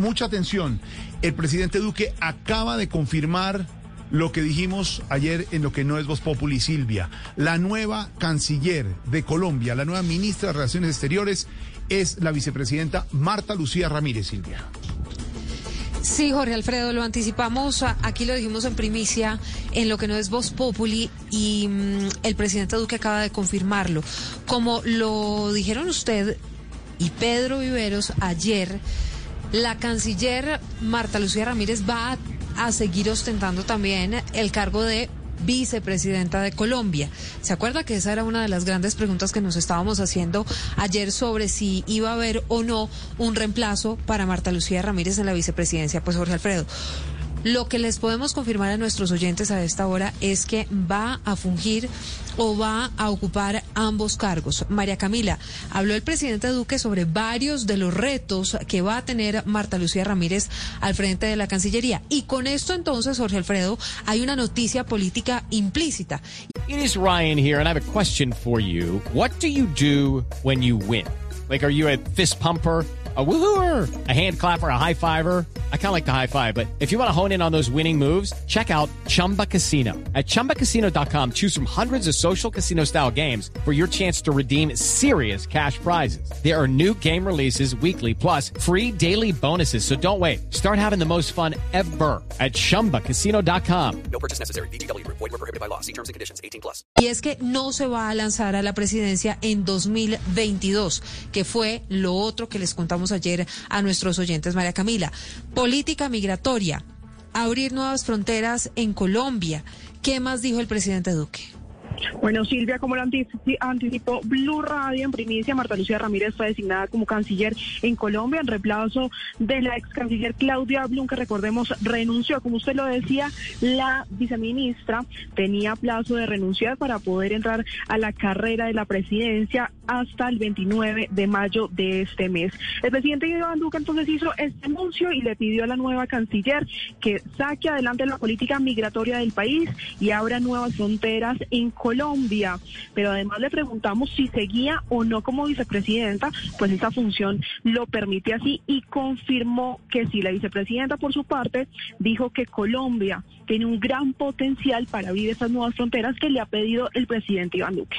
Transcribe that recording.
Mucha atención. El presidente Duque acaba de confirmar lo que dijimos ayer en lo que no es Voz Populi, Silvia. La nueva canciller de Colombia, la nueva ministra de Relaciones Exteriores, es la vicepresidenta Marta Lucía Ramírez, Silvia. Sí, Jorge Alfredo, lo anticipamos, aquí lo dijimos en primicia, en lo que no es Voz Populi, y mm, el presidente Duque acaba de confirmarlo. Como lo dijeron usted y Pedro Viveros ayer, la canciller Marta Lucía Ramírez va a, seguir ostentando también el cargo de vicepresidenta de Colombia. ¿Se acuerda que esa era una de las grandes preguntas que nos estábamos haciendo ayer sobre si iba a haber o no un reemplazo para Marta Lucía Ramírez en la vicepresidencia? Pues Jorge Alfredo. Lo que les podemos confirmar a nuestros oyentes a esta hora es que va a fungir o va a ocupar ambos cargos. María Camila, habló el presidente Duque sobre varios de los retos que va a tener Marta Lucía Ramírez al frente de la Cancillería. Y con esto entonces, Jorge Alfredo, hay una noticia política implícita. It is Ryan here and I have a question for you. What do you do when you win? Like, are you a fist pumper? a woohooer, a hand clapper, a high fiver. I kind of like the high five, but if you want to hone in on those winning moves, check out Chumba Casino. At ChumbaCasino.com, choose from hundreds of social casino style games for your chance to redeem serious cash prizes. There are new game releases weekly, plus free daily bonuses. So don't wait. Start having the most fun ever at ChumbaCasino.com. No purchase necessary. BGW. Void were prohibited by law. See terms and conditions. 18 plus. Y es que no se va a lanzar a la presidencia en 2022, que fue lo otro que les contamos ayer a nuestros oyentes, María Camila. Política migratoria, abrir nuevas fronteras en Colombia. ¿Qué más dijo el presidente Duque? Bueno, Silvia, como lo anticipó Blue Radio en primicia, Marta Lucía Ramírez fue designada como canciller en Colombia en reemplazo de la ex canciller Claudia Blum, que recordemos renunció. Como usted lo decía, la viceministra tenía plazo de renunciar para poder entrar a la carrera de la presidencia hasta el 29 de mayo de este mes. El presidente Iván Duque entonces hizo este anuncio y le pidió a la nueva canciller que saque adelante la política migratoria del país y abra nuevas fronteras en Colombia. Pero además le preguntamos si seguía o no como vicepresidenta, pues esa función lo permite así y confirmó que sí. La vicepresidenta, por su parte, dijo que Colombia tiene un gran potencial para abrir esas nuevas fronteras que le ha pedido el presidente Iván Duque.